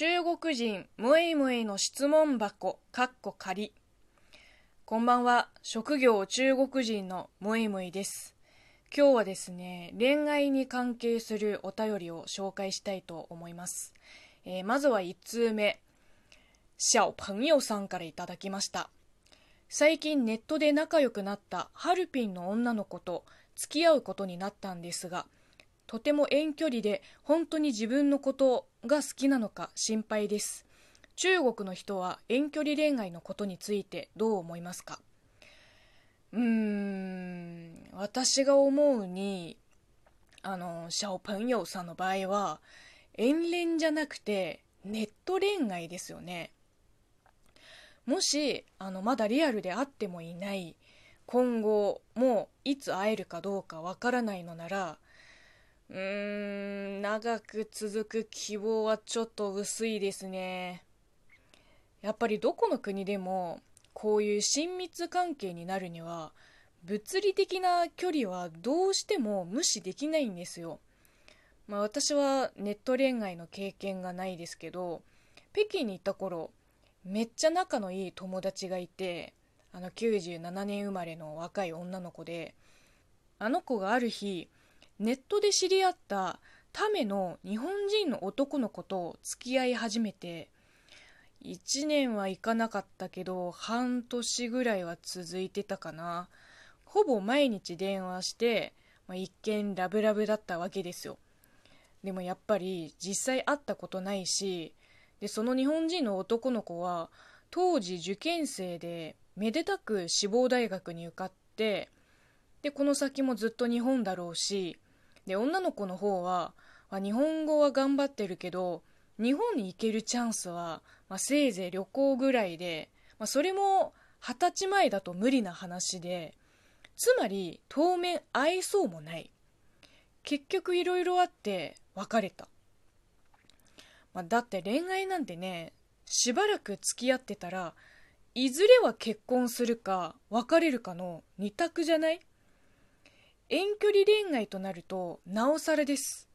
中国人ムエムエの質問箱かっこ仮こんばんは。職業中国人のムエムエです。今日はですね恋愛に関係するお便りを紹介したいと思います、えー、まずは1通目。小朋友さんからいただきました。最近ネットで仲良くなったハルピンの女の子と付き合うことになったんですがとても遠距離で本当に自分のことが好きなのか心配です。中国の人は遠距離恋愛のことについてどう思いますか？うーん私が思うにあのシャオプンヨウさんの場合は遠恋じゃなくてネット恋愛ですよね。もしあのまだリアルで会ってもいない今後もいつ会えるかどうかわからないのならうーん、長く続く希望はちょっと薄いですね。やっぱりどこの国でもこういう親密関係になるには物理的な距離はどうしても無視できないんですよ。まあ私はネット恋愛の経験がないですけど、北京に行った頃、めっちゃ仲のいい友達がいて、あの97年生まれの若い女の子で、あの子がある日、ネットで知り合ったための日本人の男の子と付き合い始めて1年はいかなかったけど半年ぐらいは続いてたかな。ほぼ毎日電話して、まあ、一見ラブラブだったわけですよ。でもやっぱり実際会ったことないしでその日本人の男の子は当時受験生でめでたく志望大学に受かってでこの先もずっと日本だろうしで女の子の方は、まあ、日本語は頑張ってるけど日本に行けるチャンスは、まあ、せいぜい旅行ぐらいで、まあ、それも二十歳前だと無理な話でつまり当面会えそうもない。結局いろいろあって別れた、まあ、だって恋愛なんてねしばらく付き合ってたらいずれは結婚するか別れるかの二択じゃない？遠距離恋愛となるとなおさらです。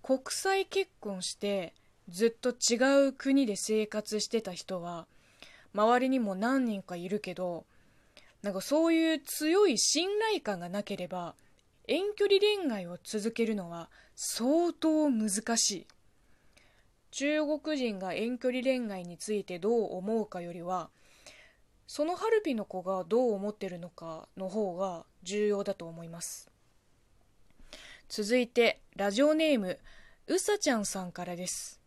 国際結婚してずっと違う国で生活してた人は周りにも何人かいるけどなんかそういう強い信頼感がなければ遠距離恋愛を続けるのは相当難しい。中国人が遠距離恋愛についてどう思うかよりはそのハルピの子がどう思ってるのかの方が重要だと思います。続いてラジオネームうさちゃんさんからです。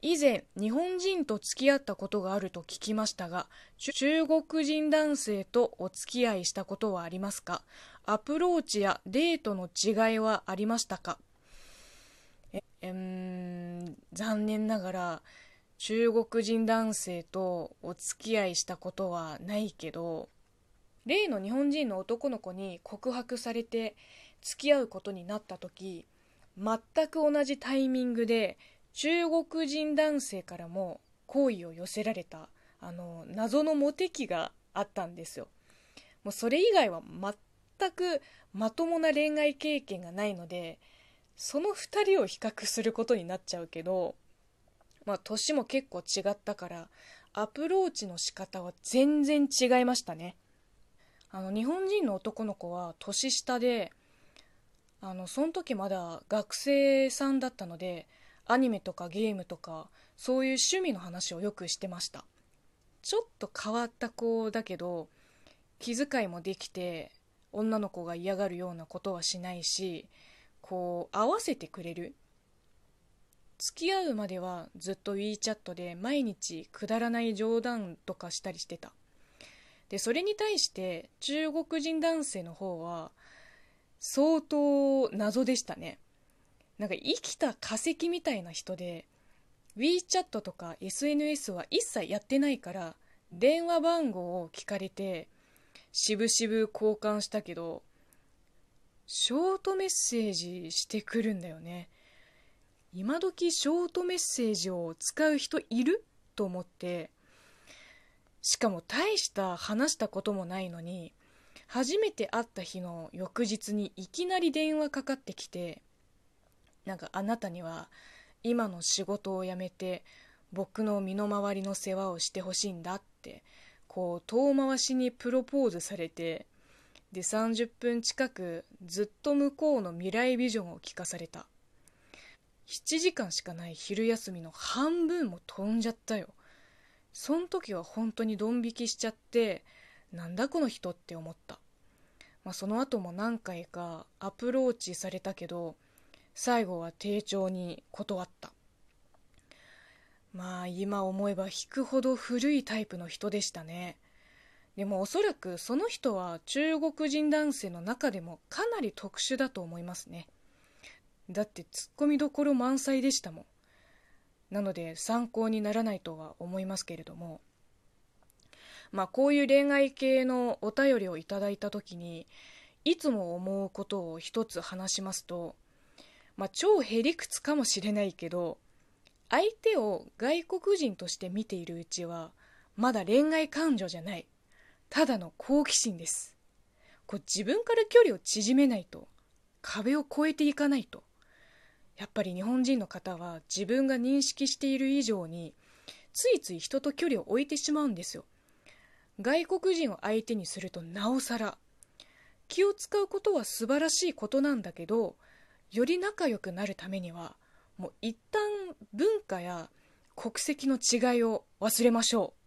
以前日本人と付き合ったことがあると聞きましたが中国人男性とお付き合いしたことはありますか？アプローチやデートの違いはありましたか？ええ残念ながら中国人男性とお付き合いしたことはないけど例の日本人の男の子に告白されて付き合うことになった時全く同じタイミングで中国人男性からも好意を寄せられたあの謎のモテ期があったんですよ。もうそれ以外は全くまともな恋愛経験がないのでその2人を比較することになっちゃうけどまあ、年も結構違ったからアプローチの仕方は全然違いましたね。あの日本人の男の子は年下であのその時まだ学生さんだったのでアニメとかゲームとかそういう趣味の話をよくしてました。ちょっと変わった子だけど気遣いもできて女の子が嫌がるようなことはしないしこう合わせてくれる付き合うまではずっと WeChat で毎日くだらない冗談とかしたりしてた。でそれに対して中国人男性の方は相当謎でしたね。なんか生きた化石みたいな人で WeChat とか SNS は一切やってないから電話番号を聞かれてしぶしぶ交換したけどショートメッセージしてくるんだよね。今時ショートメッセージを使う人いる？と思ってしかも大した話したこともないのに初めて会った日の翌日にいきなり電話かかってきてなんかあなたには今の仕事を辞めて僕の身の回りの世話をしてほしいんだってこう遠回しにプロポーズされてで30分近くずっと向こうの未来ビジョンを聞かされた。7時間しかない昼休みの半分も飛んじゃったよ。そん時は本当にドン引きしちゃってなんだこの人って思った、まあ、その後も何回かアプローチされたけど最後は丁重に断った。まあ今思えば引くほど古いタイプの人でしたね。でもおそらくその人は中国人男性の中でもかなり特殊だと思いますね。だってツッコミどころ満載でしたもん。なので参考にならないとは思いますけれども。まあこういう恋愛系のお便りをいただいた時にいつも思うことを一つ話しますとまあ超へりくつかもしれないけど相手を外国人として見ているうちはまだ恋愛感情じゃない。ただの好奇心です。こう自分から距離を縮めないと壁を越えていかないと。やっぱり日本人の方は自分が認識している以上についつい人と距離を置いてしまうんですよ。外国人を相手にするとなおさら気を使うことは素晴らしいことなんだけどより仲良くなるためにはもう一旦文化や国籍の違いを忘れましょう。